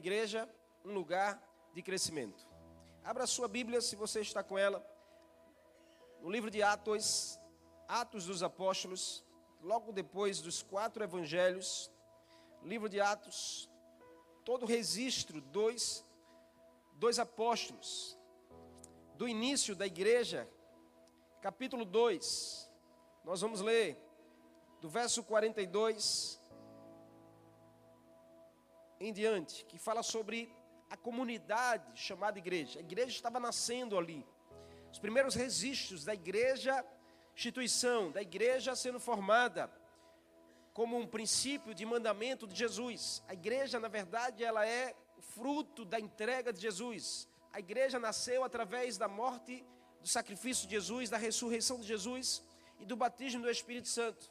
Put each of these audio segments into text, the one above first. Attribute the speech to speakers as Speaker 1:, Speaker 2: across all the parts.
Speaker 1: igreja, um lugar de crescimento. Abra sua Bíblia, se você está com ela, no livro de Atos, Atos dos Apóstolos, logo depois dos quatro evangelhos, livro de Atos, todo registro dos dois apóstolos, do início da igreja, capítulo 2. Nós vamos ler do verso 42 em diante, que fala sobre a comunidade chamada igreja. A igreja estava nascendo ali. Os primeiros registros da igreja, instituição, da igreja sendo formada como um princípio de mandamento de Jesus. A igreja, na verdade, ela é fruto da entrega de Jesus. A igreja nasceu através da morte, do sacrifício de Jesus, da ressurreição de Jesus e do batismo do Espírito Santo.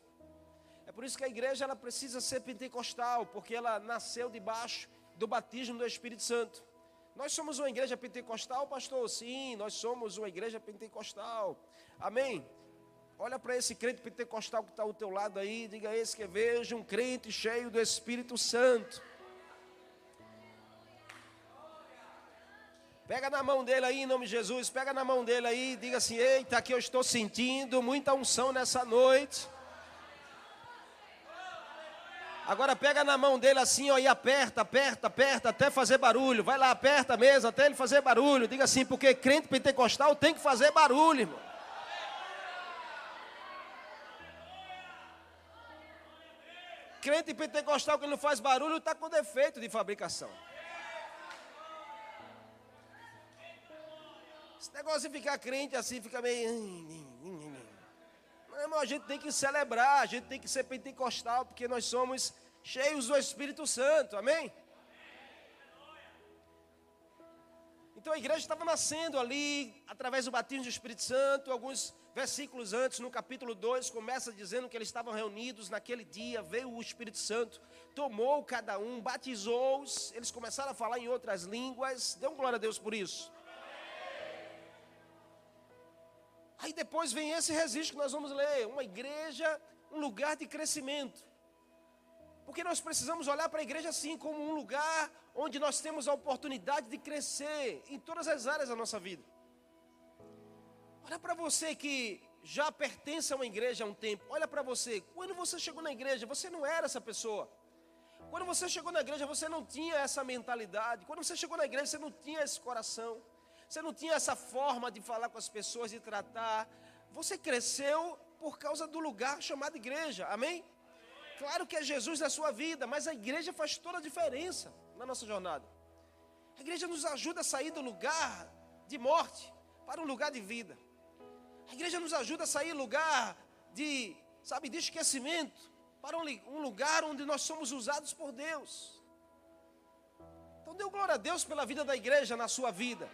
Speaker 1: É por isso que a igreja ela precisa ser pentecostal, porque ela nasceu debaixo do batismo do Espírito Santo. Nós somos uma igreja pentecostal, pastor? Sim, nós somos uma igreja pentecostal. Amém? Olha para esse crente pentecostal que está ao teu lado aí, diga a esse que veja um crente cheio do Espírito Santo. Pega na mão dele aí, em nome de Jesus, pega na mão dele aí, diga assim: Eita, aqui eu estou sentindo muita unção nessa noite. Agora pega na mão dele assim, ó, e aperta, aperta, aperta, até fazer barulho. Vai lá, aperta mesmo, até ele fazer barulho. Diga assim, porque crente pentecostal tem que fazer barulho, irmão. Crente pentecostal que não faz barulho está com defeito de fabricação. Esse negócio de ficar crente assim, fica meio. A gente tem que celebrar, a gente tem que ser pentecostal, porque nós somos cheios do Espírito Santo, amém? Então a igreja estava nascendo ali, através do batismo do Espírito Santo, alguns versículos antes, no capítulo 2, começa dizendo que eles estavam reunidos naquele dia, veio o Espírito Santo, tomou cada um, batizou-os, eles começaram a falar em outras línguas, deu glória a Deus por isso. Aí depois vem esse registro que nós vamos ler: uma igreja, um lugar de crescimento. Porque nós precisamos olhar para a igreja assim, como um lugar onde nós temos a oportunidade de crescer em todas as áreas da nossa vida. Olha para você que já pertence a uma igreja há um tempo. Olha para você. Quando você chegou na igreja, você não era essa pessoa. Quando você chegou na igreja, você não tinha essa mentalidade. Quando você chegou na igreja, você não tinha esse coração. Você não tinha essa forma de falar com as pessoas, de tratar. Você cresceu por causa do lugar chamado igreja. Amém? Claro que é Jesus na sua vida, mas a igreja faz toda a diferença na nossa jornada. A igreja nos ajuda a sair do lugar de morte para um lugar de vida. A igreja nos ajuda a sair do lugar de, sabe, de esquecimento para um lugar onde nós somos usados por Deus. Então dê glória a Deus pela vida da igreja na sua vida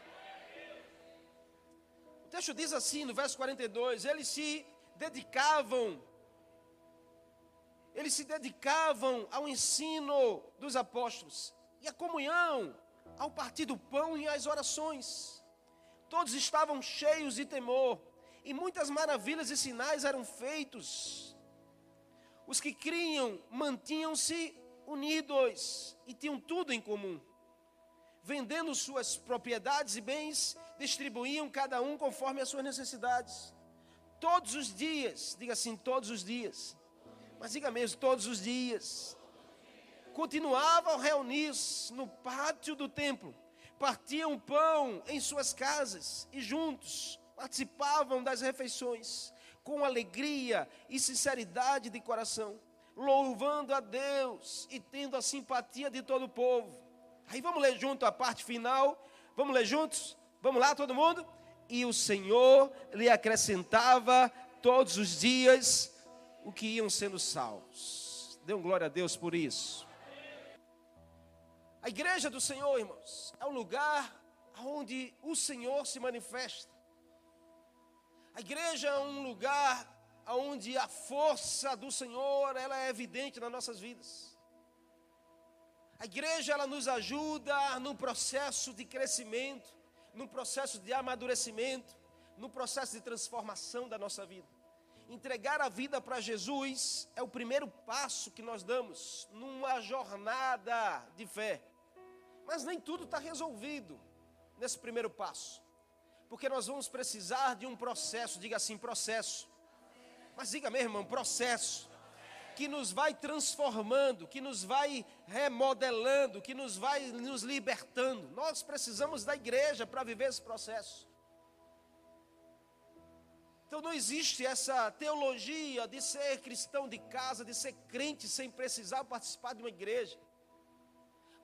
Speaker 1: texto diz assim, no verso 42, eles se dedicavam, eles se dedicavam ao ensino dos apóstolos e à comunhão, ao partir do pão e às orações. Todos estavam cheios de temor, e muitas maravilhas e sinais eram feitos. Os que criam mantinham-se unidos e tinham tudo em comum. Vendendo suas propriedades e bens, distribuíam cada um conforme as suas necessidades. Todos os dias, diga assim, todos os dias, mas diga mesmo, todos os dias. Continuavam reunir-se no pátio do templo, partiam pão em suas casas e juntos participavam das refeições com alegria e sinceridade de coração, louvando a Deus e tendo a simpatia de todo o povo. Aí vamos ler junto a parte final. Vamos ler juntos? Vamos lá, todo mundo? E o Senhor lhe acrescentava todos os dias o que iam sendo salvos. Dê um glória a Deus por isso. A igreja do Senhor, irmãos, é um lugar onde o Senhor se manifesta. A igreja é um lugar onde a força do Senhor ela é evidente nas nossas vidas. A igreja ela nos ajuda no processo de crescimento num processo de amadurecimento, no processo de transformação da nossa vida. Entregar a vida para Jesus é o primeiro passo que nós damos numa jornada de fé. Mas nem tudo está resolvido nesse primeiro passo. Porque nós vamos precisar de um processo, diga assim, processo. Mas diga mesmo, irmão, processo que nos vai transformando, que nos vai remodelando, que nos vai nos libertando. Nós precisamos da igreja para viver esse processo. Então não existe essa teologia de ser cristão de casa, de ser crente sem precisar participar de uma igreja.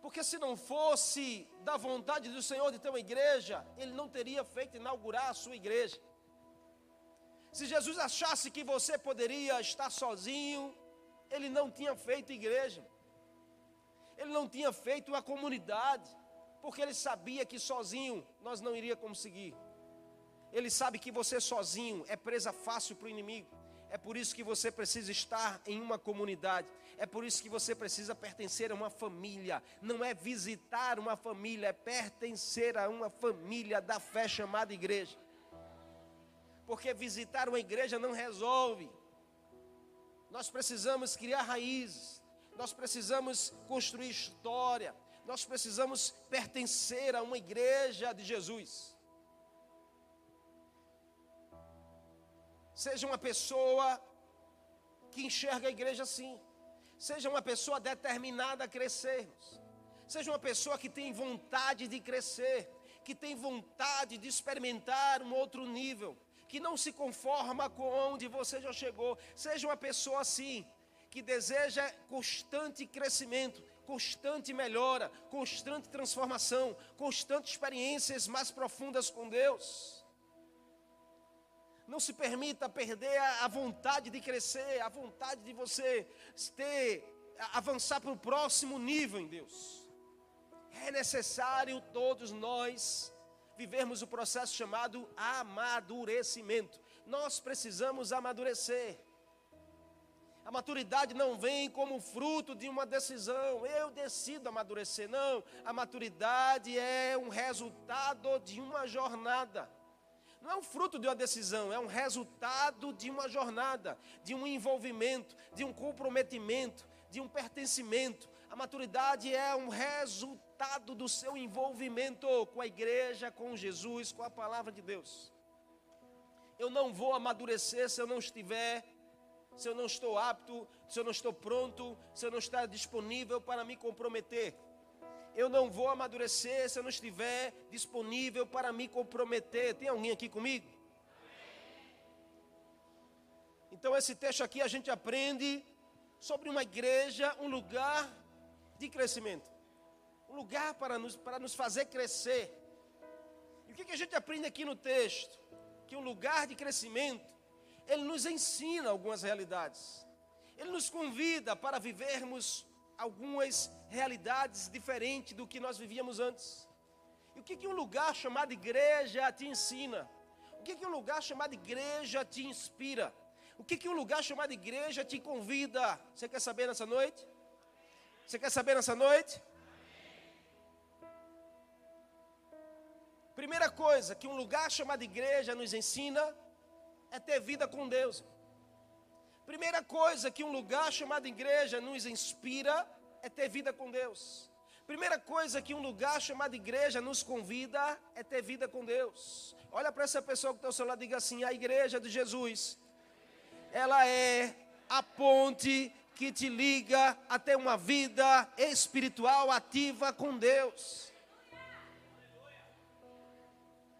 Speaker 1: Porque se não fosse da vontade do Senhor de ter uma igreja, Ele não teria feito inaugurar a sua igreja. Se Jesus achasse que você poderia estar sozinho, Ele não tinha feito igreja. Ele não tinha feito uma comunidade, porque Ele sabia que sozinho nós não iria conseguir. Ele sabe que você sozinho é presa fácil para o inimigo. É por isso que você precisa estar em uma comunidade. É por isso que você precisa pertencer a uma família. Não é visitar uma família, é pertencer a uma família da fé chamada igreja. Porque visitar uma igreja não resolve. Nós precisamos criar raízes. Nós precisamos construir história. Nós precisamos pertencer a uma igreja de Jesus. Seja uma pessoa que enxerga a igreja assim. Seja uma pessoa determinada a crescermos. Seja uma pessoa que tem vontade de crescer, que tem vontade de experimentar um outro nível, que não se conforma com onde você já chegou. Seja uma pessoa assim, que deseja constante crescimento, constante melhora, constante transformação, constante experiências mais profundas com Deus. Não se permita perder a, vontade de crescer, a vontade de você ter, avançar para o próximo nível em Deus. É necessário todos nós vivermos o processo chamado amadurecimento. Nós precisamos amadurecer. A maturidade não vem como fruto de uma decisão, eu decido amadurecer. Não, a maturidade é um resultado de uma jornada. Não é um fruto de uma decisão, é um resultado de uma jornada, de um envolvimento, de um comprometimento, de um pertencimento. A maturidade é um resultado do seu envolvimento com a igreja, com Jesus, com a palavra de Deus. Eu não vou amadurecer se eu não estiver, se eu não estou apto, se eu não estou pronto, se eu não estar disponível para me comprometer eu não vou amadurecer se eu não estiver disponível para me comprometer. Tem alguém aqui comigo? Então, esse texto aqui a gente aprende sobre uma igreja, um lugar de crescimento, um lugar para nos, para nos fazer crescer. E o que, que a gente aprende aqui no texto? Que um lugar de crescimento, ele nos ensina algumas realidades, ele nos convida para vivermos algumas realidades diferentes do que nós vivíamos antes. E o que, que um lugar chamado igreja te ensina? O que, que um lugar chamado igreja te inspira? O que, que um lugar chamado igreja te convida? Você quer saber nessa noite? Você quer saber nessa noite? Primeira coisa que um lugar chamado igreja nos ensina é ter vida com Deus. Primeira coisa que um lugar chamado igreja nos inspira é ter vida com Deus. Primeira coisa que um lugar chamado igreja nos convida é ter vida com Deus. Olha para essa pessoa que está ao seu lado e diga assim: a igreja de Jesus, ela é a ponte que te liga a ter uma vida espiritual ativa com Deus.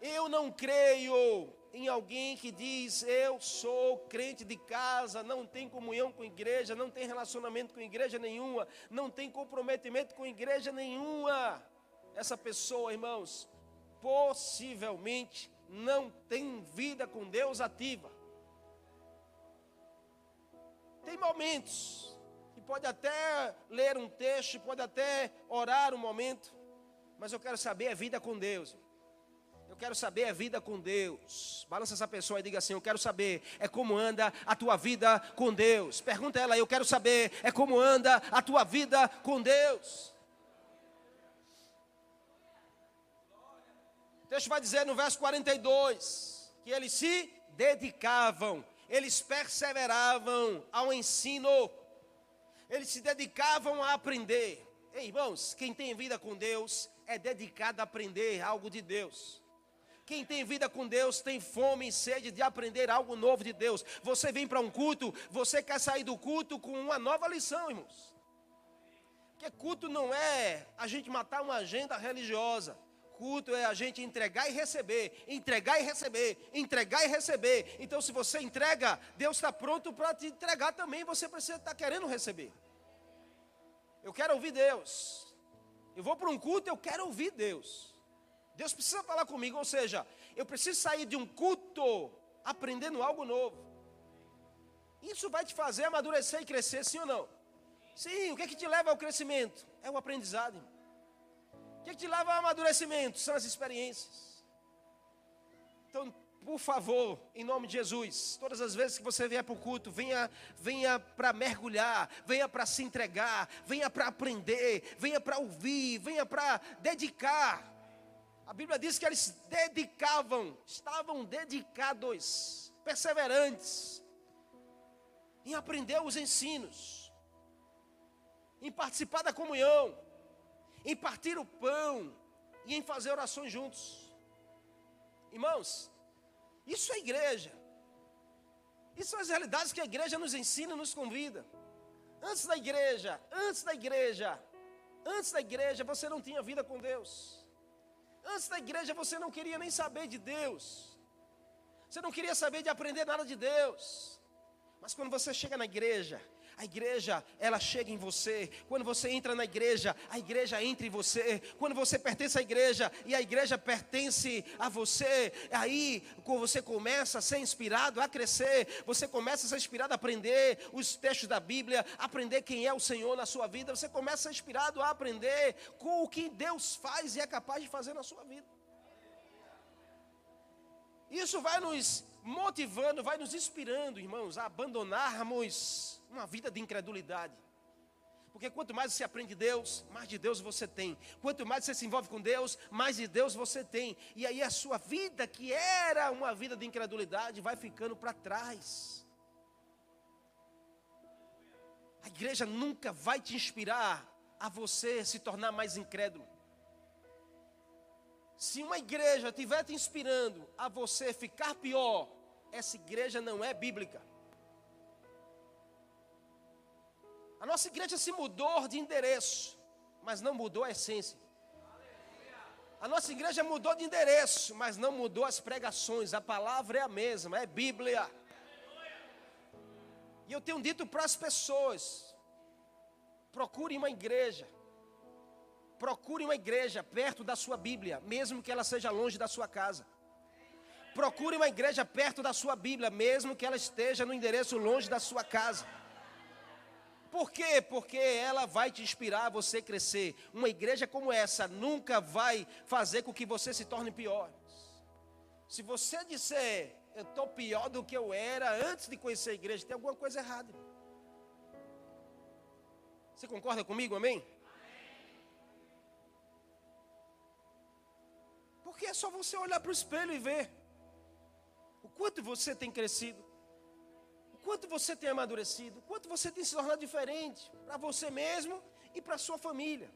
Speaker 1: Eu não creio em alguém que diz: Eu sou crente de casa, não tem comunhão com igreja, não tem relacionamento com igreja nenhuma, não tem comprometimento com igreja nenhuma. Essa pessoa, irmãos, possivelmente não tem vida com Deus ativa. Tem momentos que pode até ler um texto, pode até orar um momento, mas eu quero saber a vida com Deus. Quero saber a vida com Deus. Balança essa pessoa e diga assim: Eu quero saber é como anda a tua vida com Deus. Pergunta ela: Eu quero saber é como anda a tua vida com Deus. O texto vai dizer no verso 42 que eles se dedicavam, eles perseveravam ao ensino, eles se dedicavam a aprender. Ei, irmãos, quem tem vida com Deus é dedicado a aprender algo de Deus. Quem tem vida com Deus tem fome e sede de aprender algo novo de Deus. Você vem para um culto, você quer sair do culto com uma nova lição, irmãos. Porque culto não é a gente matar uma agenda religiosa. Culto é a gente entregar e receber, entregar e receber, entregar e receber. Então, se você entrega, Deus está pronto para te entregar também. Você precisa estar querendo receber. Eu quero ouvir Deus. Eu vou para um culto, eu quero ouvir Deus. Deus precisa falar comigo, ou seja, eu preciso sair de um culto aprendendo algo novo. Isso vai te fazer amadurecer e crescer, sim ou não? Sim, o que é que te leva ao crescimento? É o aprendizado. Irmão. O que, é que te leva ao amadurecimento? São as experiências. Então, por favor, em nome de Jesus, todas as vezes que você vier para o culto, venha, venha para mergulhar, venha para se entregar, venha para aprender, venha para ouvir, venha para dedicar. A Bíblia diz que eles dedicavam, estavam dedicados, perseverantes, em aprender os ensinos, em participar da comunhão, em partir o pão e em fazer orações juntos. Irmãos, isso é igreja. Isso são as realidades que a igreja nos ensina e nos convida. Antes da igreja, antes da igreja, antes da igreja você não tinha vida com Deus. Antes da igreja você não queria nem saber de Deus. Você não queria saber de aprender nada de Deus. Mas quando você chega na igreja, a igreja, ela chega em você. Quando você entra na igreja, a igreja entra em você. Quando você pertence à igreja e a igreja pertence a você, aí você começa a ser inspirado a crescer, você começa a ser inspirado a aprender os textos da Bíblia, aprender quem é o Senhor na sua vida. Você começa a ser inspirado a aprender com o que Deus faz e é capaz de fazer na sua vida. Isso vai nos motivando, vai nos inspirando, irmãos, a abandonarmos uma vida de incredulidade. Porque quanto mais você aprende de Deus, mais de Deus você tem. Quanto mais você se envolve com Deus, mais de Deus você tem. E aí a sua vida, que era uma vida de incredulidade, vai ficando para trás. A igreja nunca vai te inspirar a você se tornar mais incrédulo. Se uma igreja estiver te inspirando a você ficar pior, essa igreja não é bíblica. A nossa igreja se mudou de endereço, mas não mudou a essência. A nossa igreja mudou de endereço, mas não mudou as pregações. A palavra é a mesma, é Bíblia. E eu tenho dito para as pessoas: procure uma igreja. Procure uma igreja perto da sua Bíblia, mesmo que ela seja longe da sua casa. Procure uma igreja perto da sua Bíblia, mesmo que ela esteja no endereço longe da sua casa. Por quê? Porque ela vai te inspirar a você crescer. Uma igreja como essa nunca vai fazer com que você se torne pior. Se você disser, eu estou pior do que eu era antes de conhecer a igreja, tem alguma coisa errada. Você concorda comigo, amém? É só você olhar para o espelho e ver o quanto você tem crescido quanto você tem amadurecido, quanto você tem se tornado diferente para você mesmo e para sua família.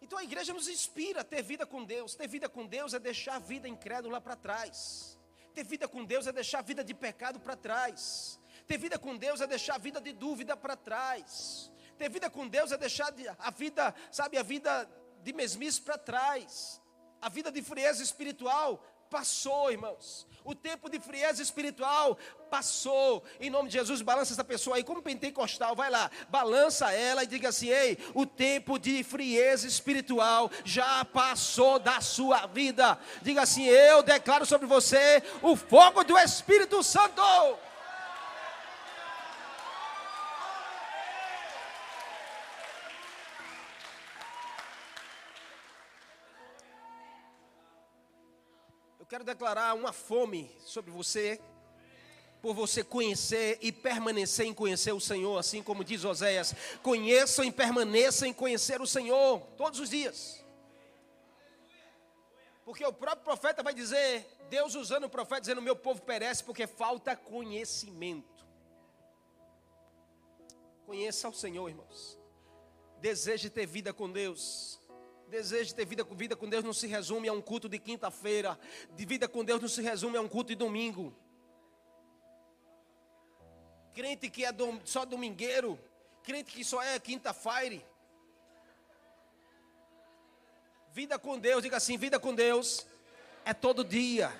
Speaker 1: Então a igreja nos inspira a ter vida com Deus. Ter vida com Deus é deixar a vida incrédula para trás. Ter vida com Deus é deixar a vida de pecado para trás. Ter vida com Deus é deixar a vida de dúvida para trás. Ter vida com Deus é deixar a vida, sabe, a vida de mesmice para trás. A vida de frieza espiritual passou, irmãos. O tempo de frieza espiritual passou. Em nome de Jesus, balança essa pessoa aí, como pentecostal, vai lá, balança ela e diga assim: ei, o tempo de frieza espiritual já passou da sua vida. Diga assim: eu declaro sobre você o fogo do Espírito Santo. Quero declarar uma fome sobre você, por você conhecer e permanecer em conhecer o Senhor, assim como diz Oséias: conheçam e permaneçam em conhecer o Senhor todos os dias. Porque o próprio profeta vai dizer, Deus usando o profeta, dizendo: Meu povo perece porque falta conhecimento. Conheça o Senhor, irmãos. Deseje ter vida com Deus. Desejo ter vida com vida com Deus não se resume a um culto de quinta-feira. De vida com Deus não se resume a um culto de domingo. Crente que é só domingueiro, crente que só é quinta-feira. Vida com Deus, diga assim, vida com Deus é todo dia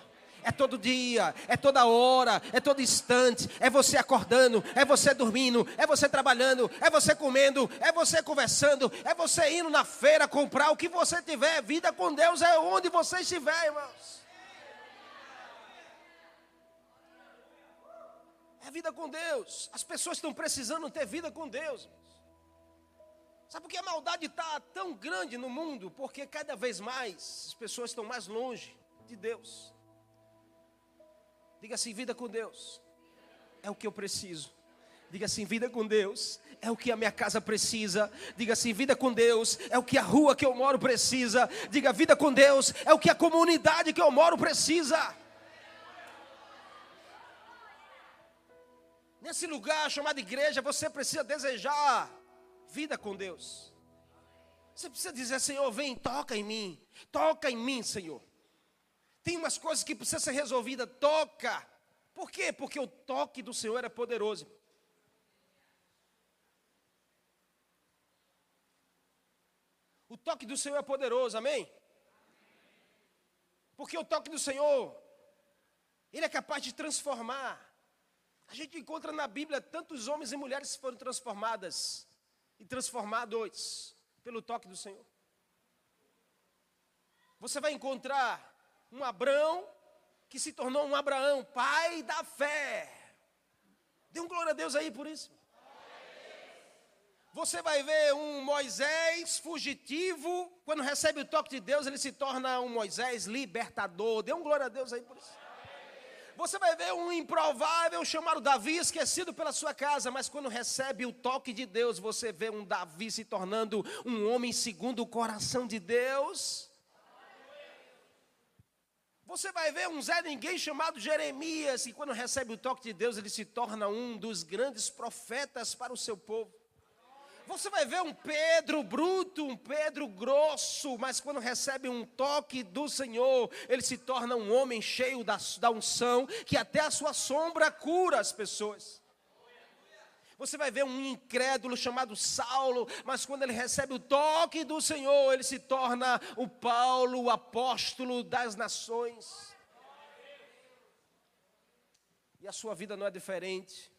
Speaker 1: é todo dia, é toda hora, é todo instante, é você acordando, é você dormindo, é você trabalhando, é você comendo, é você conversando, é você indo na feira comprar o que você tiver. Vida com Deus é onde você estiver, irmãos. É vida com Deus. As pessoas estão precisando ter vida com Deus. Sabe por que a maldade está tão grande no mundo? Porque cada vez mais as pessoas estão mais longe de Deus. Diga assim: vida com Deus é o que eu preciso. Diga assim: vida com Deus é o que a minha casa precisa. Diga assim: vida com Deus é o que a rua que eu moro precisa. Diga: vida com Deus é o que a comunidade que eu moro precisa. Nesse lugar chamado igreja, você precisa desejar vida com Deus. Você precisa dizer: Senhor, vem, toca em mim, toca em mim, Senhor. Tem umas coisas que precisam ser resolvidas, toca. Por quê? Porque o toque do Senhor é poderoso. O toque do Senhor é poderoso, amém? Porque o toque do Senhor, ele é capaz de transformar. A gente encontra na Bíblia tantos homens e mulheres que foram transformadas e transformados pelo toque do Senhor. Você vai encontrar um Abraão que se tornou um Abraão, pai da fé. Dê um glória a Deus aí por isso. Você vai ver um Moisés fugitivo, quando recebe o toque de Deus, ele se torna um Moisés libertador. Dê um glória a Deus aí por isso. Você vai ver um improvável chamado Davi, esquecido pela sua casa, mas quando recebe o toque de Deus, você vê um Davi se tornando um homem segundo o coração de Deus. Você vai ver um Zé Ninguém chamado Jeremias, e quando recebe o toque de Deus, ele se torna um dos grandes profetas para o seu povo. Você vai ver um Pedro bruto, um Pedro grosso, mas quando recebe um toque do Senhor, ele se torna um homem cheio da, da unção, que até a sua sombra cura as pessoas. Você vai ver um incrédulo chamado Saulo, mas quando ele recebe o toque do Senhor, ele se torna o Paulo, o apóstolo das nações. E a sua vida não é diferente.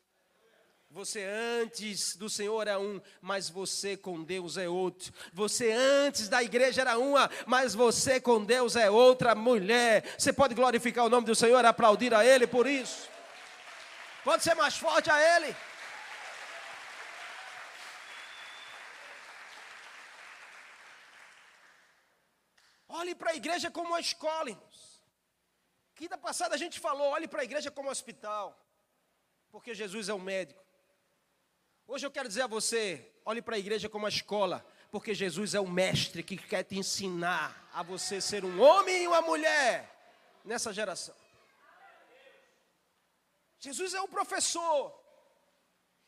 Speaker 1: Você antes do Senhor era um, mas você com Deus é outro. Você antes da igreja era uma, mas você com Deus é outra mulher. Você pode glorificar o nome do Senhor, aplaudir a Ele por isso. Pode ser mais forte a Ele. Olhe para a igreja como uma escola, irmãos. Quinta passada a gente falou, olhe para a igreja como um hospital. Porque Jesus é o médico. Hoje eu quero dizer a você, olhe para a igreja como uma escola, porque Jesus é o mestre que quer te ensinar a você ser um homem e uma mulher nessa geração. Jesus é o professor.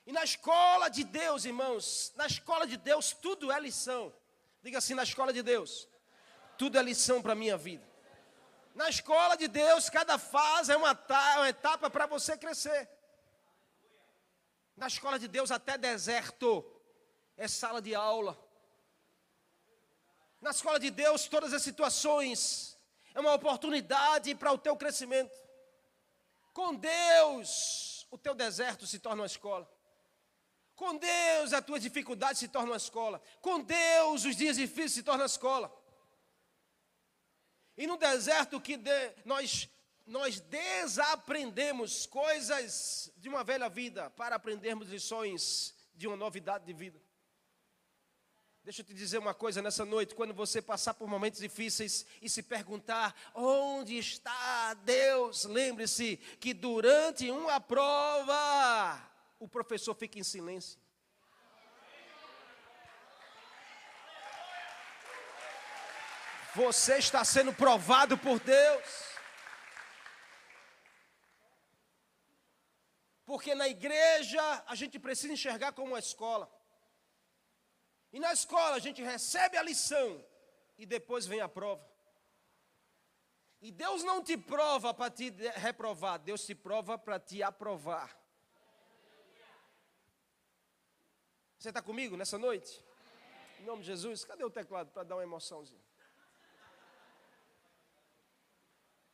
Speaker 1: E na escola de Deus, irmãos, na escola de Deus tudo é lição. Diga assim, na escola de Deus, tudo é lição para a minha vida. Na escola de Deus, cada fase é uma, uma etapa para você crescer. Na escola de Deus, até deserto é sala de aula. Na escola de Deus, todas as situações é uma oportunidade para o teu crescimento. Com Deus, o teu deserto se torna uma escola. Com Deus, a tua dificuldade se torna uma escola. Com Deus, os dias difíceis se tornam escola. E no deserto que de, nós, nós desaprendemos coisas de uma velha vida para aprendermos lições de uma novidade de vida. Deixa eu te dizer uma coisa nessa noite, quando você passar por momentos difíceis e se perguntar onde está Deus, lembre-se que durante uma prova o professor fica em silêncio. Você está sendo provado por Deus. Porque na igreja a gente precisa enxergar como uma escola. E na escola a gente recebe a lição e depois vem a prova. E Deus não te prova para te reprovar, Deus te prova para te aprovar. Você está comigo nessa noite? Em nome de Jesus, cadê o teclado para dar uma emoçãozinha?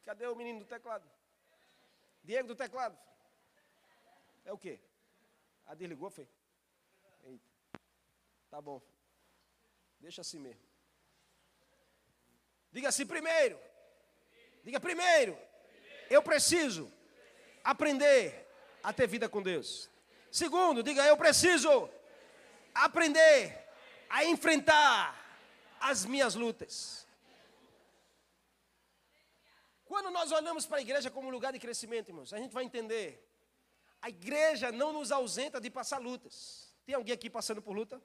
Speaker 1: Cadê o menino do teclado? Diego do teclado. É o quê? A desligou, foi? Eita. Tá bom. Deixa assim mesmo. Diga assim primeiro. Diga primeiro. Eu preciso aprender a ter vida com Deus. Segundo, diga eu preciso aprender a enfrentar as minhas lutas. Quando nós olhamos para a igreja como lugar de crescimento, irmãos, a gente vai entender. A igreja não nos ausenta de passar lutas. Tem alguém aqui passando por luta?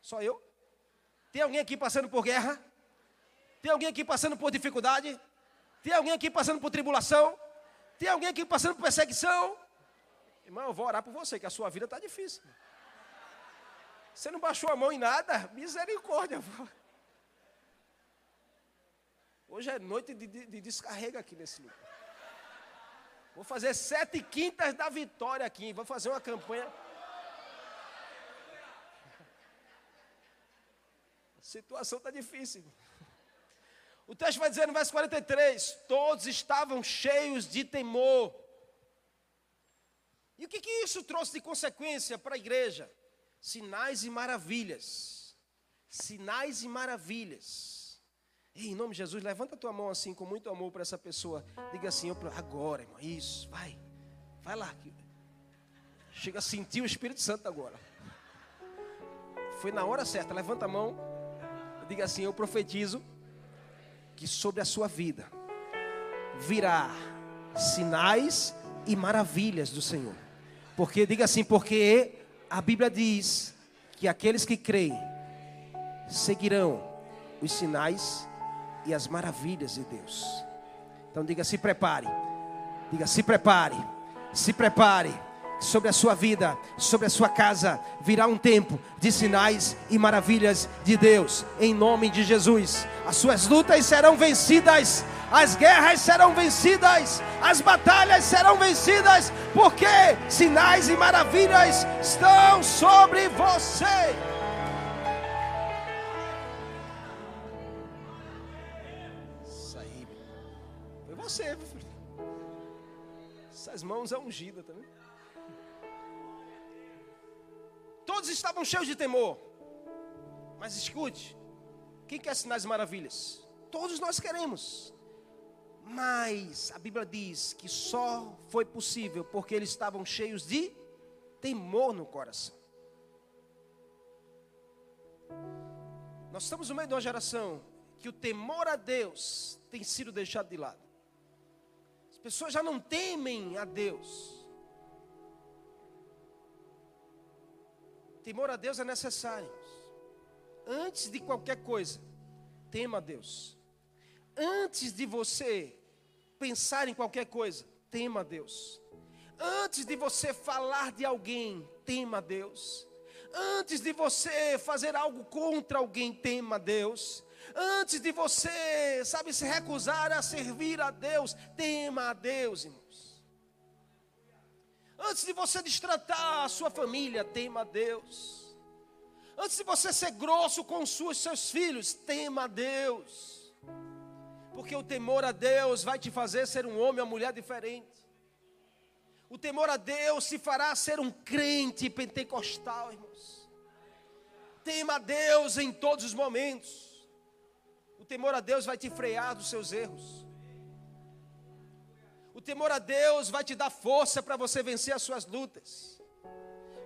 Speaker 1: Só eu? Tem alguém aqui passando por guerra? Tem alguém aqui passando por dificuldade? Tem alguém aqui passando por tribulação? Tem alguém aqui passando por perseguição? Irmão, eu vou orar por você, que a sua vida está difícil. Você não baixou a mão em nada? Misericórdia. Hoje é noite de, de, de descarrega aqui nesse lugar. Vou fazer sete quintas da vitória aqui. Vou fazer uma campanha. A situação está difícil. O texto vai dizer no verso 43: Todos estavam cheios de temor. E o que, que isso trouxe de consequência para a igreja? Sinais e maravilhas. Sinais e maravilhas. Em nome de Jesus, levanta a tua mão assim, com muito amor para essa pessoa. Diga assim, agora, irmão, isso, vai. Vai lá. Chega a sentir o Espírito Santo agora. Foi na hora certa, levanta a mão. Diga assim, eu profetizo que sobre a sua vida virá sinais e maravilhas do Senhor. Porque, diga assim, porque a Bíblia diz que aqueles que creem seguirão os sinais e as maravilhas de Deus. Então diga: se prepare. Diga: se prepare. Se prepare. Sobre a sua vida, sobre a sua casa, virá um tempo de sinais e maravilhas de Deus, em nome de Jesus. As suas lutas serão vencidas, as guerras serão vencidas, as batalhas serão vencidas, porque sinais e maravilhas estão sobre você. Essas mãos é ungida também. Todos estavam cheios de temor. Mas escute, quem quer sinais e maravilhas? Todos nós queremos. Mas a Bíblia diz que só foi possível porque eles estavam cheios de temor no coração. Nós estamos no meio de uma geração que o temor a Deus tem sido deixado de lado. As pessoas já não temem a Deus. Temor a Deus é necessário. Antes de qualquer coisa, tema a Deus. Antes de você pensar em qualquer coisa, tema a Deus. Antes de você falar de alguém, tema a Deus. Antes de você fazer algo contra alguém, tema a Deus. Antes de você, sabe, se recusar a servir a Deus, tema a Deus, irmãos. Antes de você destratar a sua família, tema a Deus. Antes de você ser grosso com os seus filhos, tema a Deus porque o temor a Deus vai te fazer ser um homem ou mulher diferente. O temor a Deus se fará ser um crente pentecostal, irmãos. Tema a Deus em todos os momentos. Temor a Deus vai te frear dos seus erros. O temor a Deus vai te dar força para você vencer as suas lutas.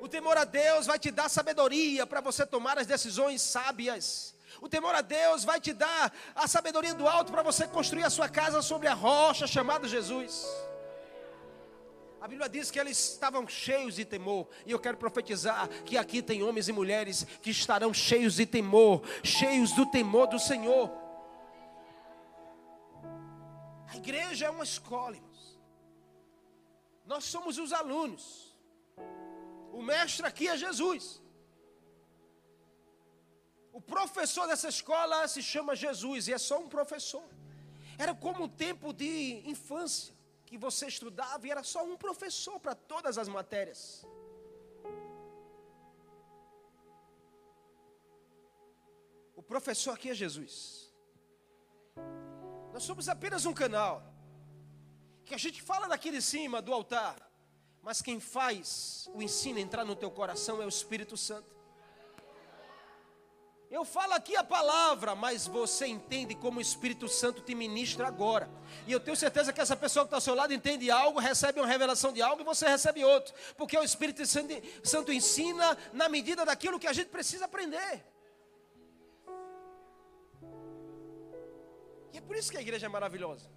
Speaker 1: O temor a Deus vai te dar sabedoria para você tomar as decisões sábias. O temor a Deus vai te dar a sabedoria do alto para você construir a sua casa sobre a rocha chamada Jesus. A Bíblia diz que eles estavam cheios de temor, e eu quero profetizar que aqui tem homens e mulheres que estarão cheios de temor, cheios do temor do Senhor. A igreja é uma escola, irmãos. Nós somos os alunos. O mestre aqui é Jesus. O professor dessa escola se chama Jesus e é só um professor. Era como o tempo de infância que você estudava e era só um professor para todas as matérias. O professor aqui é Jesus. Nós somos apenas um canal que a gente fala daqui de cima do altar, mas quem faz o ensino entrar no teu coração é o Espírito Santo. Eu falo aqui a palavra, mas você entende como o Espírito Santo te ministra agora. E eu tenho certeza que essa pessoa que está ao seu lado entende algo, recebe uma revelação de algo e você recebe outro. Porque o Espírito Santo ensina na medida daquilo que a gente precisa aprender. E é por isso que a igreja é maravilhosa.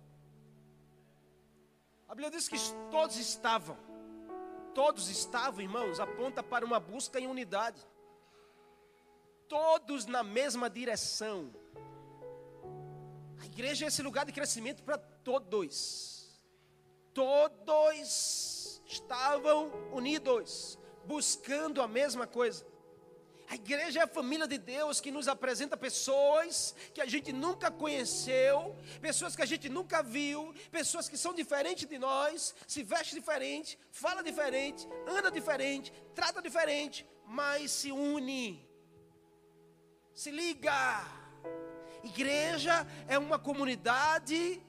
Speaker 1: A Bíblia diz que todos estavam, todos estavam, irmãos, aponta para uma busca em unidade todos na mesma direção. A igreja é esse lugar de crescimento para todos. Todos estavam unidos, buscando a mesma coisa. A igreja é a família de Deus que nos apresenta pessoas que a gente nunca conheceu, pessoas que a gente nunca viu, pessoas que são diferentes de nós, se veste diferente, fala diferente, anda diferente, trata diferente, mas se une se liga. Igreja é uma comunidade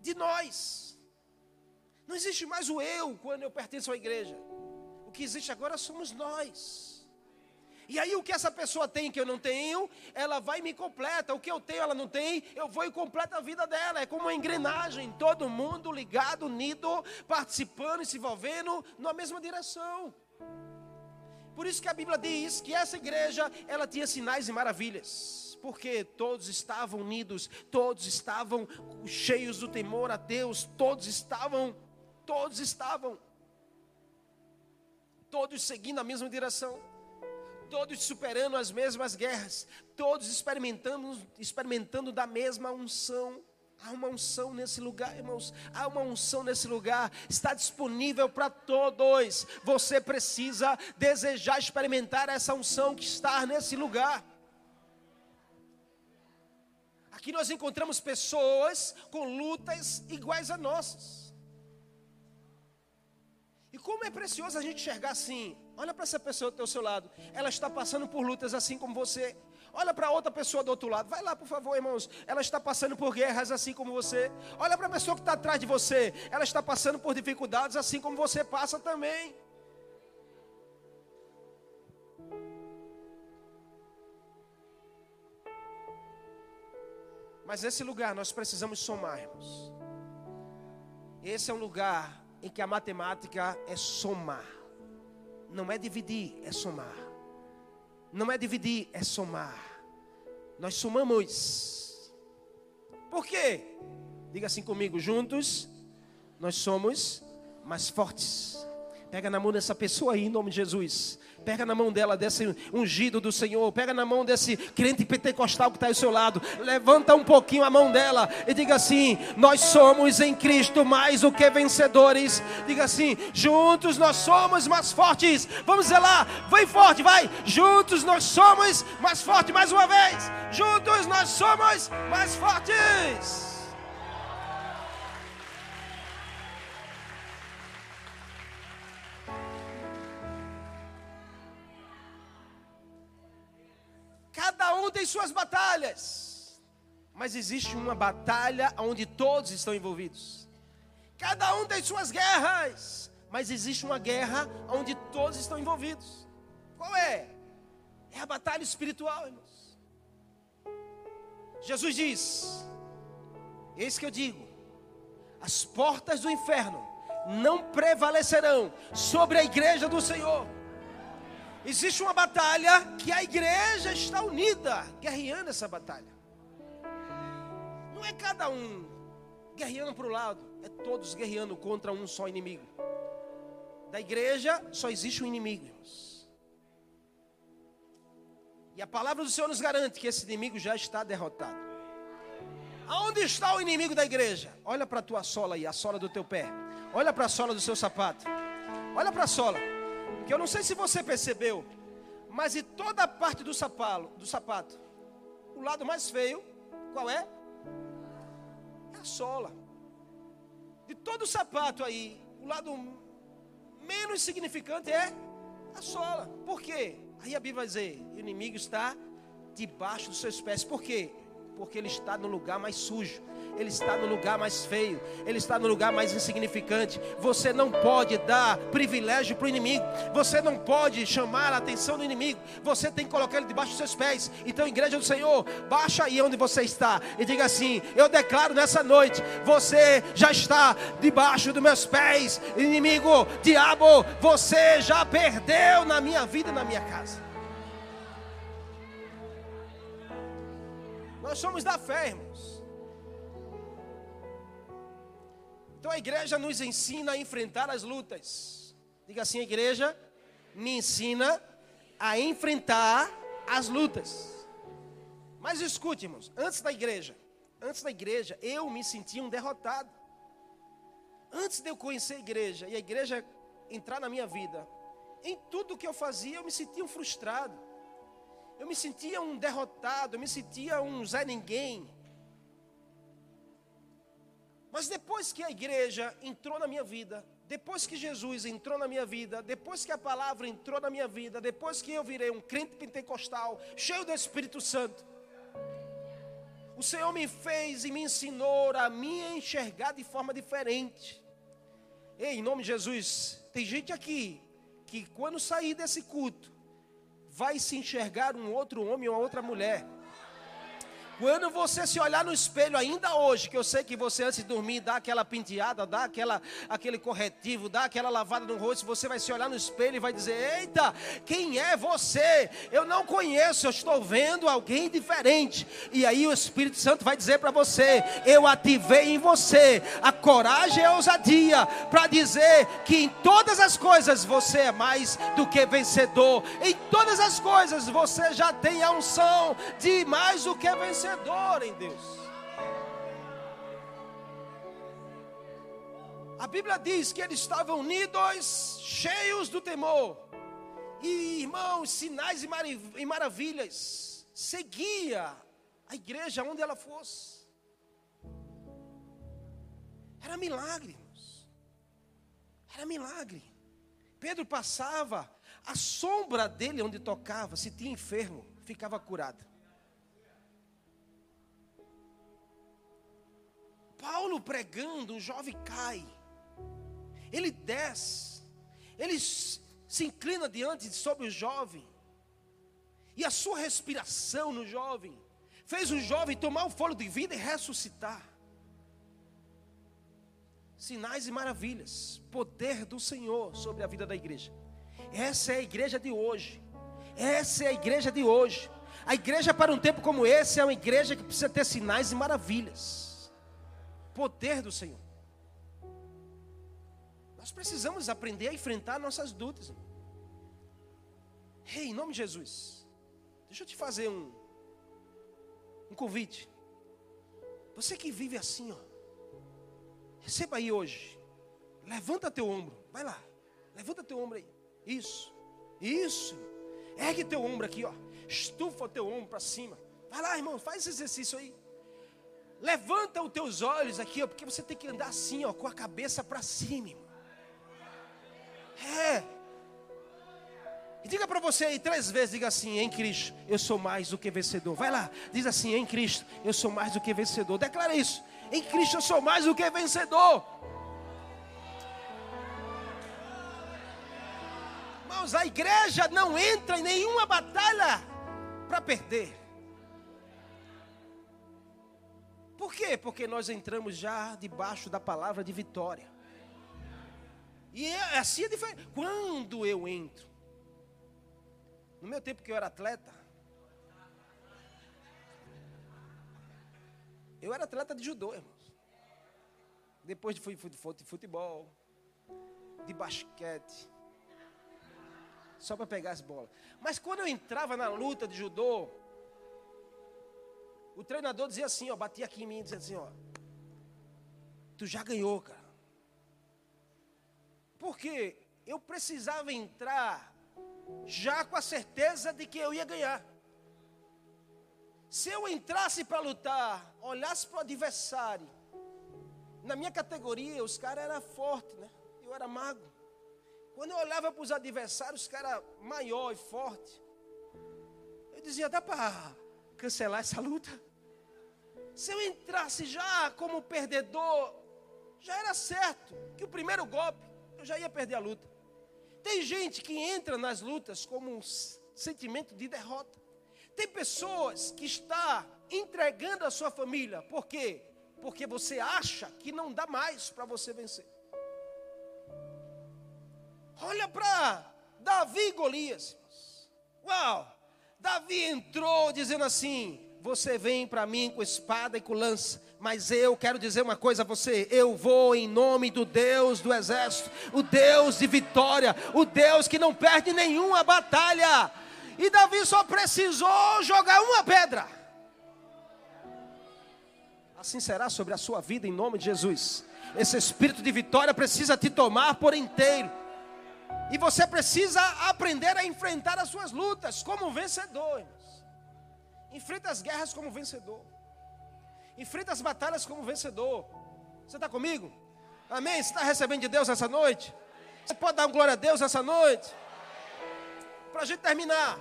Speaker 1: de nós. Não existe mais o eu quando eu pertenço à igreja. O que existe agora somos nós. E aí o que essa pessoa tem que eu não tenho, ela vai e me completa. O que eu tenho, ela não tem, eu vou e completo a vida dela. É como uma engrenagem, todo mundo ligado, unido, participando e se envolvendo na mesma direção. Por isso que a Bíblia diz que essa igreja, ela tinha sinais e maravilhas. Porque todos estavam unidos, todos estavam cheios do temor a Deus, todos estavam, todos estavam, todos seguindo a mesma direção, todos superando as mesmas guerras, todos experimentando, experimentando da mesma unção. Há uma unção nesse lugar, irmãos. Há uma unção nesse lugar. Está disponível para todos. Você precisa desejar experimentar essa unção que está nesse lugar. Aqui nós encontramos pessoas com lutas iguais a nossas. E como é precioso a gente enxergar assim. Olha para essa pessoa do teu seu lado. Ela está passando por lutas assim como você. Olha para outra pessoa do outro lado. Vai lá, por favor, irmãos. Ela está passando por guerras assim como você. Olha para a pessoa que está atrás de você. Ela está passando por dificuldades assim como você passa também. Mas nesse lugar nós precisamos somar, irmãos. Esse é um lugar em que a matemática é somar. Não é dividir, é somar não é dividir, é somar. Nós somamos. Por quê? Diga assim comigo, juntos nós somos mais fortes. Pega na mão dessa pessoa aí, em nome de Jesus. Pega na mão dela, desse ungido do Senhor. Pega na mão desse crente pentecostal que está ao seu lado. Levanta um pouquinho a mão dela e diga assim: Nós somos em Cristo mais do que vencedores. Diga assim: Juntos nós somos mais fortes. Vamos lá, vai forte, vai. Juntos nós somos mais fortes. Mais uma vez. Juntos nós somos mais fortes. Tem suas batalhas. Mas existe uma batalha onde todos estão envolvidos. Cada um tem suas guerras. Mas existe uma guerra onde todos estão envolvidos. Qual é? É a batalha espiritual, irmãos. Jesus diz: Eis que eu digo, as portas do inferno não prevalecerão sobre a igreja do Senhor. Existe uma batalha que a igreja está unida, guerreando essa batalha. Não é cada um guerreando para o lado, é todos guerreando contra um só inimigo. Da igreja só existe um inimigo, irmãos. E a palavra do Senhor nos garante que esse inimigo já está derrotado. Aonde está o inimigo da igreja? Olha para a tua sola aí, a sola do teu pé. Olha para a sola do seu sapato. Olha para a sola que eu não sei se você percebeu, mas em toda a parte do sapato, do sapato, o lado mais feio, qual é? É a sola. De todo o sapato aí, o lado menos significante é a sola. Por quê? Aí a Bíblia vai dizer: o inimigo está debaixo dos seus pés. Por quê? Porque ele está no lugar mais sujo ele está no lugar mais feio, ele está no lugar mais insignificante. Você não pode dar privilégio para o inimigo, você não pode chamar a atenção do inimigo, você tem que colocar ele debaixo dos seus pés. Então, igreja do Senhor, baixa aí onde você está e diga assim: Eu declaro nessa noite, você já está debaixo dos meus pés, inimigo, diabo, você já perdeu na minha vida na minha casa. Nós somos da fé, irmãos. Então a igreja nos ensina a enfrentar as lutas. Diga assim: a igreja me ensina a enfrentar as lutas. Mas escute, irmãos, antes da igreja, antes da igreja, eu me sentia um derrotado. Antes de eu conhecer a igreja e a igreja entrar na minha vida, em tudo que eu fazia, eu me sentia um frustrado. Eu me sentia um derrotado, eu me sentia um Zé Ninguém. Mas depois que a igreja entrou na minha vida, depois que Jesus entrou na minha vida, depois que a palavra entrou na minha vida, depois que eu virei um crente pentecostal, cheio do Espírito Santo, o Senhor me fez e me ensinou a me enxergar de forma diferente. Ei, em nome de Jesus, tem gente aqui que quando sair desse culto, vai se enxergar um outro homem ou outra mulher. Quando você se olhar no espelho ainda hoje, que eu sei que você antes de dormir dá aquela penteada, dá aquela, aquele corretivo, dá aquela lavada no rosto, você vai se olhar no espelho e vai dizer: Eita, quem é você? Eu não conheço, eu estou vendo alguém diferente. E aí o Espírito Santo vai dizer para você: Eu ativei em você a coragem e a ousadia para dizer que em todas as coisas você é mais do que vencedor. Em todas as coisas você já tem a unção de mais do que vencedor vencedor em Deus. A Bíblia diz que eles estavam unidos, cheios do temor. E irmãos, sinais e maravilhas seguia a igreja onde ela fosse. Era milagre, irmãos. Era milagre. Pedro passava, a sombra dele onde tocava, se tinha enfermo, ficava curado. Paulo pregando, um jovem cai. Ele desce. Ele se inclina diante sobre o jovem. E a sua respiração no jovem fez o jovem tomar o fôlego de vida e ressuscitar. Sinais e maravilhas, poder do Senhor sobre a vida da igreja. Essa é a igreja de hoje. Essa é a igreja de hoje. A igreja para um tempo como esse é uma igreja que precisa ter sinais e maravilhas poder do Senhor. Nós precisamos aprender a enfrentar nossas dúvidas. Ei, em nome de Jesus, deixa eu te fazer um, um convite. Você que vive assim, ó, receba aí hoje. Levanta teu ombro, vai lá, levanta teu ombro aí. Isso, isso. Ergue teu ombro aqui, ó. Estufa teu ombro para cima. Vai lá, irmão, faz esse exercício aí. Levanta os teus olhos aqui, ó, porque você tem que andar assim, ó, com a cabeça para cima. Irmão. É. E diga para você aí três vezes, diga assim, em Cristo, eu sou mais do que vencedor. Vai lá, diz assim, em Cristo, eu sou mais do que vencedor. Declara isso. Em Cristo eu sou mais do que vencedor. Irmãos, a igreja não entra em nenhuma batalha para perder. Por quê? Porque nós entramos já debaixo da palavra de vitória. E é assim é diferente. Quando eu entro, no meu tempo que eu era atleta, eu era atleta de judô, irmãos. Depois fui de futebol, de basquete, só para pegar as bolas. Mas quando eu entrava na luta de judô, o treinador dizia assim, ó, batia aqui em mim dizia assim, ó. Tu já ganhou, cara. Porque eu precisava entrar já com a certeza de que eu ia ganhar. Se eu entrasse para lutar, olhasse para o adversário, na minha categoria, os caras eram fortes, né? Eu era mago. Quando eu olhava para os adversários, os caras maior e forte, eu dizia, dá para cancelar essa luta? Se eu entrasse já como perdedor, já era certo que o primeiro golpe eu já ia perder a luta. Tem gente que entra nas lutas como um sentimento de derrota. Tem pessoas que está entregando a sua família. Por quê? Porque você acha que não dá mais para você vencer. Olha para Davi e Golias. Uau! Davi entrou dizendo assim: Você vem para mim com espada e com lança, mas eu quero dizer uma coisa a você: eu vou em nome do Deus do exército, o Deus de vitória, o Deus que não perde nenhuma batalha. E Davi só precisou jogar uma pedra. Assim será sobre a sua vida em nome de Jesus. Esse espírito de vitória precisa te tomar por inteiro. E você precisa aprender a enfrentar as suas lutas como vencedor. Irmãos. Enfrenta as guerras como vencedor. Enfrenta as batalhas como vencedor. Você está comigo? Amém? Você está recebendo de Deus essa noite? Você pode dar glória a Deus essa noite? Para a gente terminar,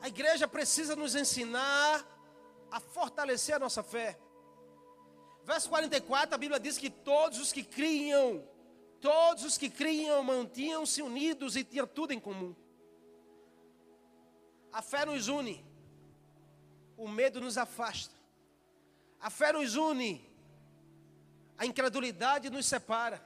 Speaker 1: a igreja precisa nos ensinar a fortalecer a nossa fé. Verso 44, a Bíblia diz que todos os que criam Todos os que criam mantinham-se unidos e tinham tudo em comum. A fé nos une, o medo nos afasta. A fé nos une, a incredulidade nos separa.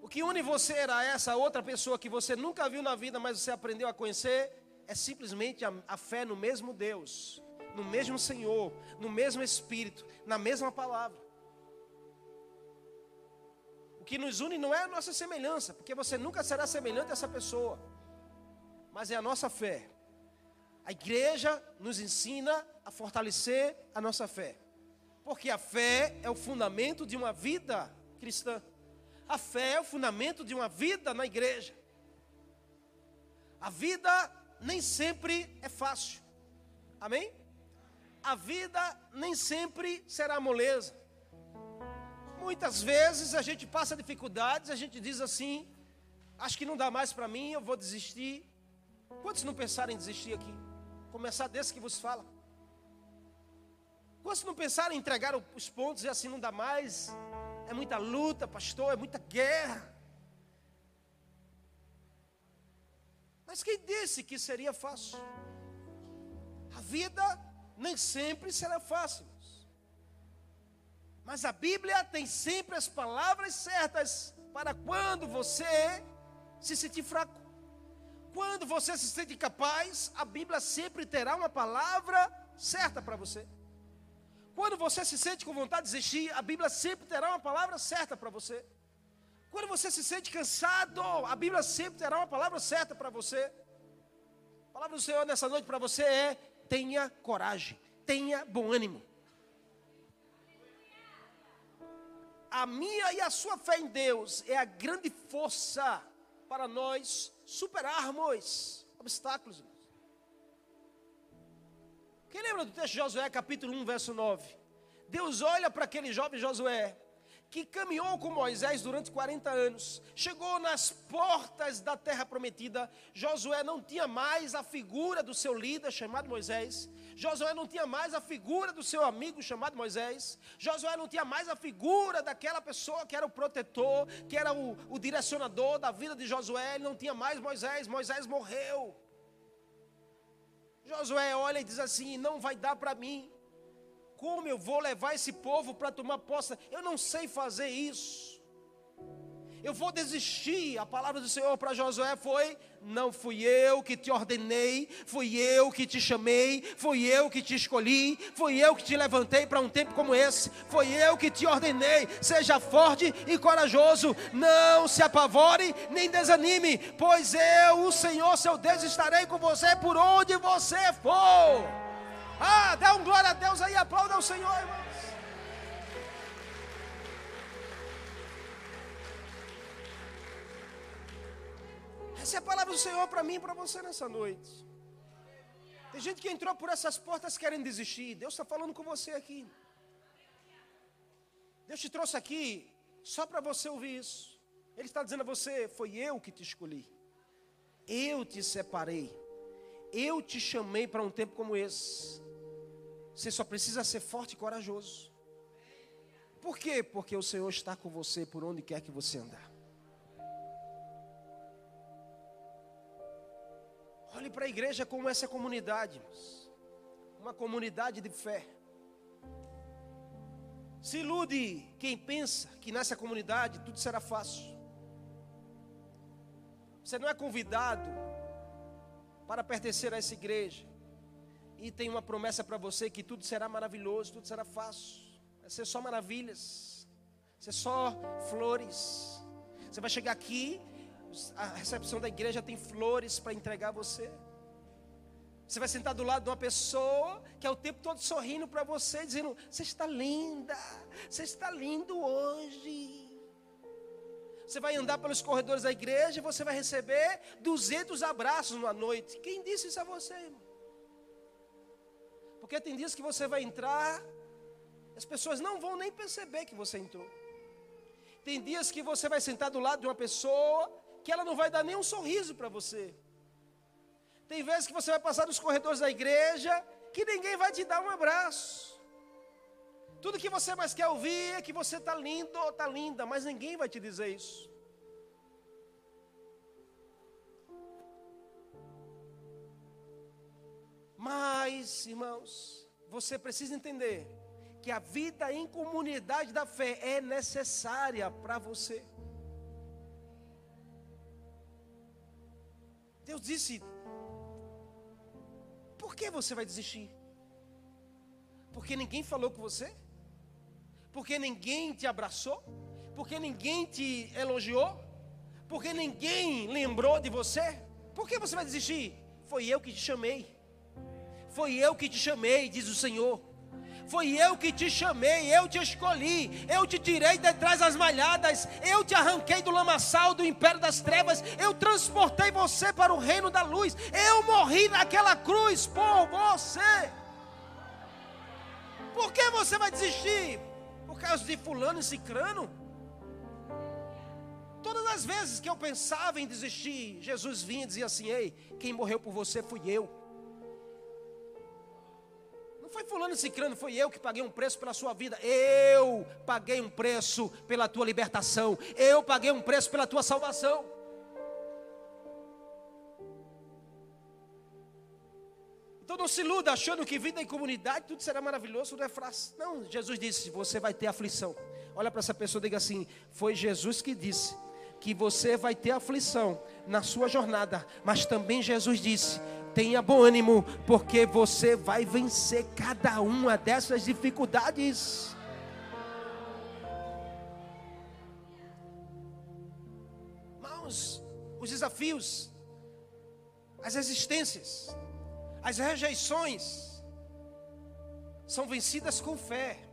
Speaker 1: O que une você a essa outra pessoa que você nunca viu na vida, mas você aprendeu a conhecer, é simplesmente a, a fé no mesmo Deus, no mesmo Senhor, no mesmo Espírito, na mesma palavra. Que nos une não é a nossa semelhança, porque você nunca será semelhante a essa pessoa, mas é a nossa fé. A igreja nos ensina a fortalecer a nossa fé, porque a fé é o fundamento de uma vida cristã, a fé é o fundamento de uma vida na igreja. A vida nem sempre é fácil, amém? A vida nem sempre será moleza. Muitas vezes a gente passa dificuldades, a gente diz assim: acho que não dá mais para mim, eu vou desistir. Quantos não pensaram em desistir aqui? Começar desse que vos fala. Quantos não pensaram em entregar os pontos e assim não dá mais? É muita luta, pastor, é muita guerra. Mas quem disse que seria fácil? A vida nem sempre será fácil. Mas a Bíblia tem sempre as palavras certas para quando você se sentir fraco. Quando você se sente capaz, a Bíblia sempre terá uma palavra certa para você. Quando você se sente com vontade de desistir, a Bíblia sempre terá uma palavra certa para você. Quando você se sente cansado, a Bíblia sempre terá uma palavra certa para você. A palavra do Senhor nessa noite para você é: tenha coragem, tenha bom ânimo. A minha e a sua fé em Deus é a grande força para nós superarmos obstáculos. Quem lembra do texto de Josué, capítulo 1, verso 9? Deus olha para aquele jovem Josué que caminhou com Moisés durante 40 anos, chegou nas portas da terra prometida. Josué não tinha mais a figura do seu líder chamado Moisés. Josué não tinha mais a figura do seu amigo chamado Moisés. Josué não tinha mais a figura daquela pessoa que era o protetor, que era o, o direcionador da vida de Josué. Ele não tinha mais Moisés. Moisés morreu. Josué olha e diz assim: Não vai dar para mim. Como eu vou levar esse povo para tomar posse? Eu não sei fazer isso. Eu vou desistir. A palavra do Senhor para Josué foi: Não fui eu que te ordenei, fui eu que te chamei, fui eu que te escolhi, fui eu que te levantei para um tempo como esse, foi eu que te ordenei. Seja forte e corajoso, não se apavore nem desanime, pois eu, o Senhor seu Deus, estarei com você por onde você for. Ah, dá um glória a Deus aí, aplauda o Senhor, irmãos. Essa é a palavra do Senhor para mim e para você nessa noite. Tem gente que entrou por essas portas querendo desistir. Deus está falando com você aqui. Deus te trouxe aqui só para você ouvir isso. Ele está dizendo a você: foi eu que te escolhi, eu te separei, eu te chamei para um tempo como esse. Você só precisa ser forte e corajoso. Por quê? Porque o Senhor está com você por onde quer que você andar. Olhe para a igreja como essa comunidade, uma comunidade de fé. Se ilude quem pensa que nessa comunidade tudo será fácil. Você não é convidado para pertencer a essa igreja. E tem uma promessa para você que tudo será maravilhoso, tudo será fácil. Vai ser só maravilhas. Vai ser só flores. Você vai chegar aqui, a recepção da igreja tem flores para entregar a você. Você vai sentar do lado de uma pessoa que é o tempo todo sorrindo para você, dizendo: Você está linda, você está lindo hoje. Você vai andar pelos corredores da igreja e você vai receber 200 abraços numa noite. Quem disse isso a você, irmão? Porque tem dias que você vai entrar, as pessoas não vão nem perceber que você entrou. Tem dias que você vai sentar do lado de uma pessoa que ela não vai dar nem um sorriso para você. Tem vezes que você vai passar nos corredores da igreja que ninguém vai te dar um abraço. Tudo que você mais quer ouvir é que você está lindo ou está linda, mas ninguém vai te dizer isso. Mas, irmãos, você precisa entender que a vida em comunidade da fé é necessária para você. Deus disse: por que você vai desistir? Porque ninguém falou com você? Porque ninguém te abraçou? Porque ninguém te elogiou? Porque ninguém lembrou de você? Por que você vai desistir? Foi eu que te chamei. Foi eu que te chamei, diz o Senhor. Foi eu que te chamei, eu te escolhi, eu te tirei de trás das malhadas, eu te arranquei do lamaçal do império das trevas, eu transportei você para o reino da luz, eu morri naquela cruz por você. Por que você vai desistir? Por causa de fulano e cicrano? Todas as vezes que eu pensava em desistir, Jesus vinha e dizia assim: Ei, quem morreu por você fui eu foi fulano cicrano, foi eu que paguei um preço pela sua vida. Eu paguei um preço pela tua libertação. Eu paguei um preço pela tua salvação. Então não se iluda achando que vida em comunidade tudo será maravilhoso, não é fácil. Não, Jesus disse: você vai ter aflição. Olha para essa pessoa e diga assim: foi Jesus que disse que você vai ter aflição na sua jornada, mas também Jesus disse: Tenha bom ânimo, porque você vai vencer cada uma dessas dificuldades. Irmãos, os desafios, as resistências, as rejeições são vencidas com fé.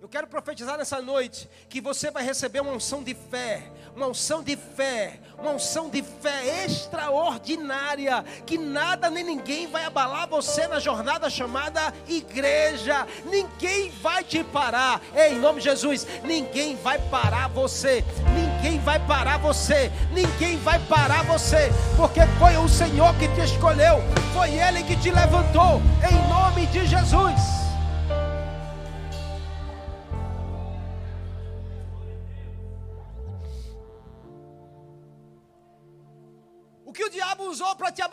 Speaker 1: Eu quero profetizar nessa noite que você vai receber uma unção de fé, uma unção de fé, uma unção de fé extraordinária, que nada nem ninguém vai abalar você na jornada chamada igreja. Ninguém vai te parar. Em nome de Jesus, ninguém vai parar você. Ninguém vai parar você. Ninguém vai parar você, porque foi o Senhor que te escolheu, foi ele que te levantou. Em nome de Jesus.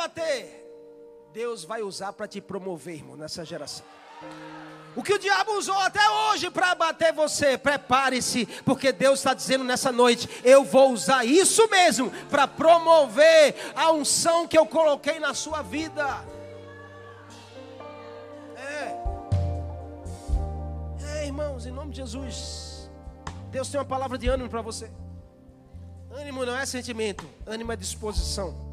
Speaker 1: Abater, Deus vai usar para te promover, irmão, nessa geração. O que o diabo usou até hoje para abater você, prepare-se, porque Deus está dizendo nessa noite: eu vou usar isso mesmo para promover a unção que eu coloquei na sua vida. É. É, irmãos, em nome de Jesus, Deus tem uma palavra de ânimo para você. Ânimo não é sentimento, ânimo é disposição.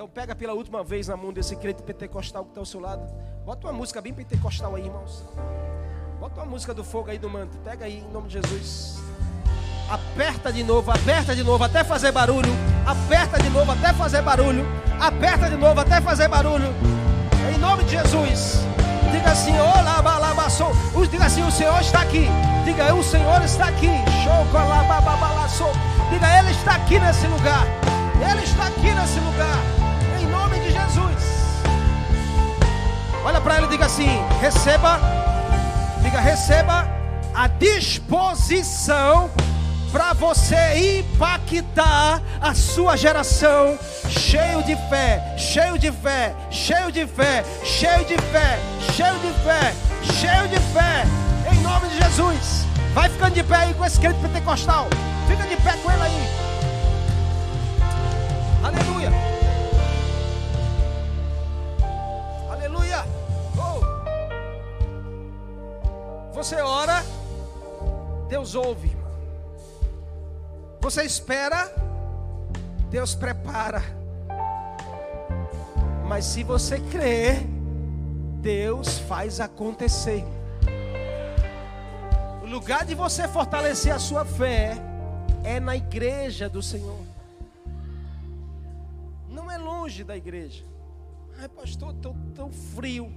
Speaker 1: Então pega pela última vez na mão desse crente pentecostal que está ao seu lado. Bota uma música bem pentecostal aí, irmãos. Bota uma música do fogo aí do manto. Pega aí em nome de Jesus. Aperta de novo, aperta de novo até fazer barulho. Aperta de novo até fazer barulho. Aperta de novo até fazer barulho. Em nome de Jesus. Diga assim, olá, balabaçou. Diga assim, o Senhor está aqui. Diga, o Senhor está aqui. Chocolababalaçou. Diga, Ele está aqui nesse lugar. Ele está aqui nesse lugar. Olha para ele e diga assim: receba. Diga, receba a disposição para você impactar a sua geração cheio de fé, cheio de fé, cheio de fé, cheio de fé, cheio de fé, cheio de fé, em nome de Jesus. Vai ficando de pé aí com esse crente pentecostal. Fica de pé com ele aí. Aleluia. Você ora, Deus ouve. Você espera, Deus prepara. Mas se você crer, Deus faz acontecer. O lugar de você fortalecer a sua fé é na igreja do Senhor. Não é longe da igreja. Ai, pastor, estou tão frio.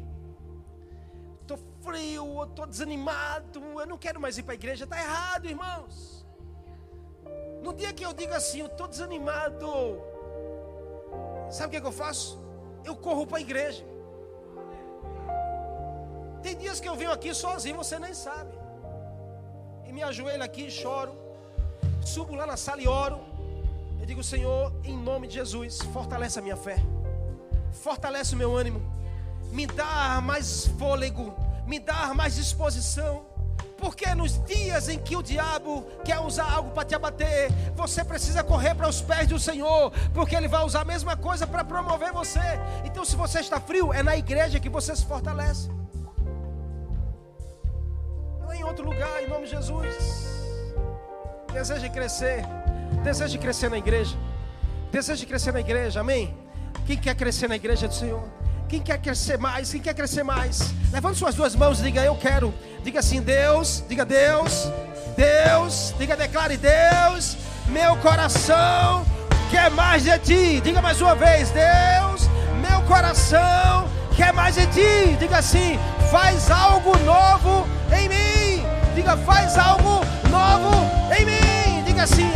Speaker 1: Estou frio, estou desanimado. Eu não quero mais ir para a igreja. Está errado, irmãos. No dia que eu digo assim, eu estou desanimado, sabe o que, é que eu faço? Eu corro para a igreja. Tem dias que eu venho aqui sozinho, você nem sabe. E me ajoelho aqui e choro. Subo lá na sala e oro. Eu digo, Senhor, em nome de Jesus, fortalece a minha fé. Fortalece o meu ânimo. Me dá mais fôlego. Me dá mais disposição. Porque nos dias em que o diabo quer usar algo para te abater, você precisa correr para os pés do Senhor, porque ele vai usar a mesma coisa para promover você. Então, se você está frio, é na igreja que você se fortalece. Não é em outro lugar, em nome de Jesus. Deseja crescer, deseja crescer na igreja, deseja crescer na igreja, amém? Quem quer crescer na igreja do Senhor? Quem quer crescer mais? Quem quer crescer mais? Levante suas duas mãos e diga: Eu quero. Diga assim: Deus, diga Deus, Deus, diga, declare Deus, meu coração quer mais de ti. Diga mais uma vez: Deus, meu coração quer mais de ti. Diga assim: Faz algo novo em mim. Diga: Faz algo novo em mim. Diga assim: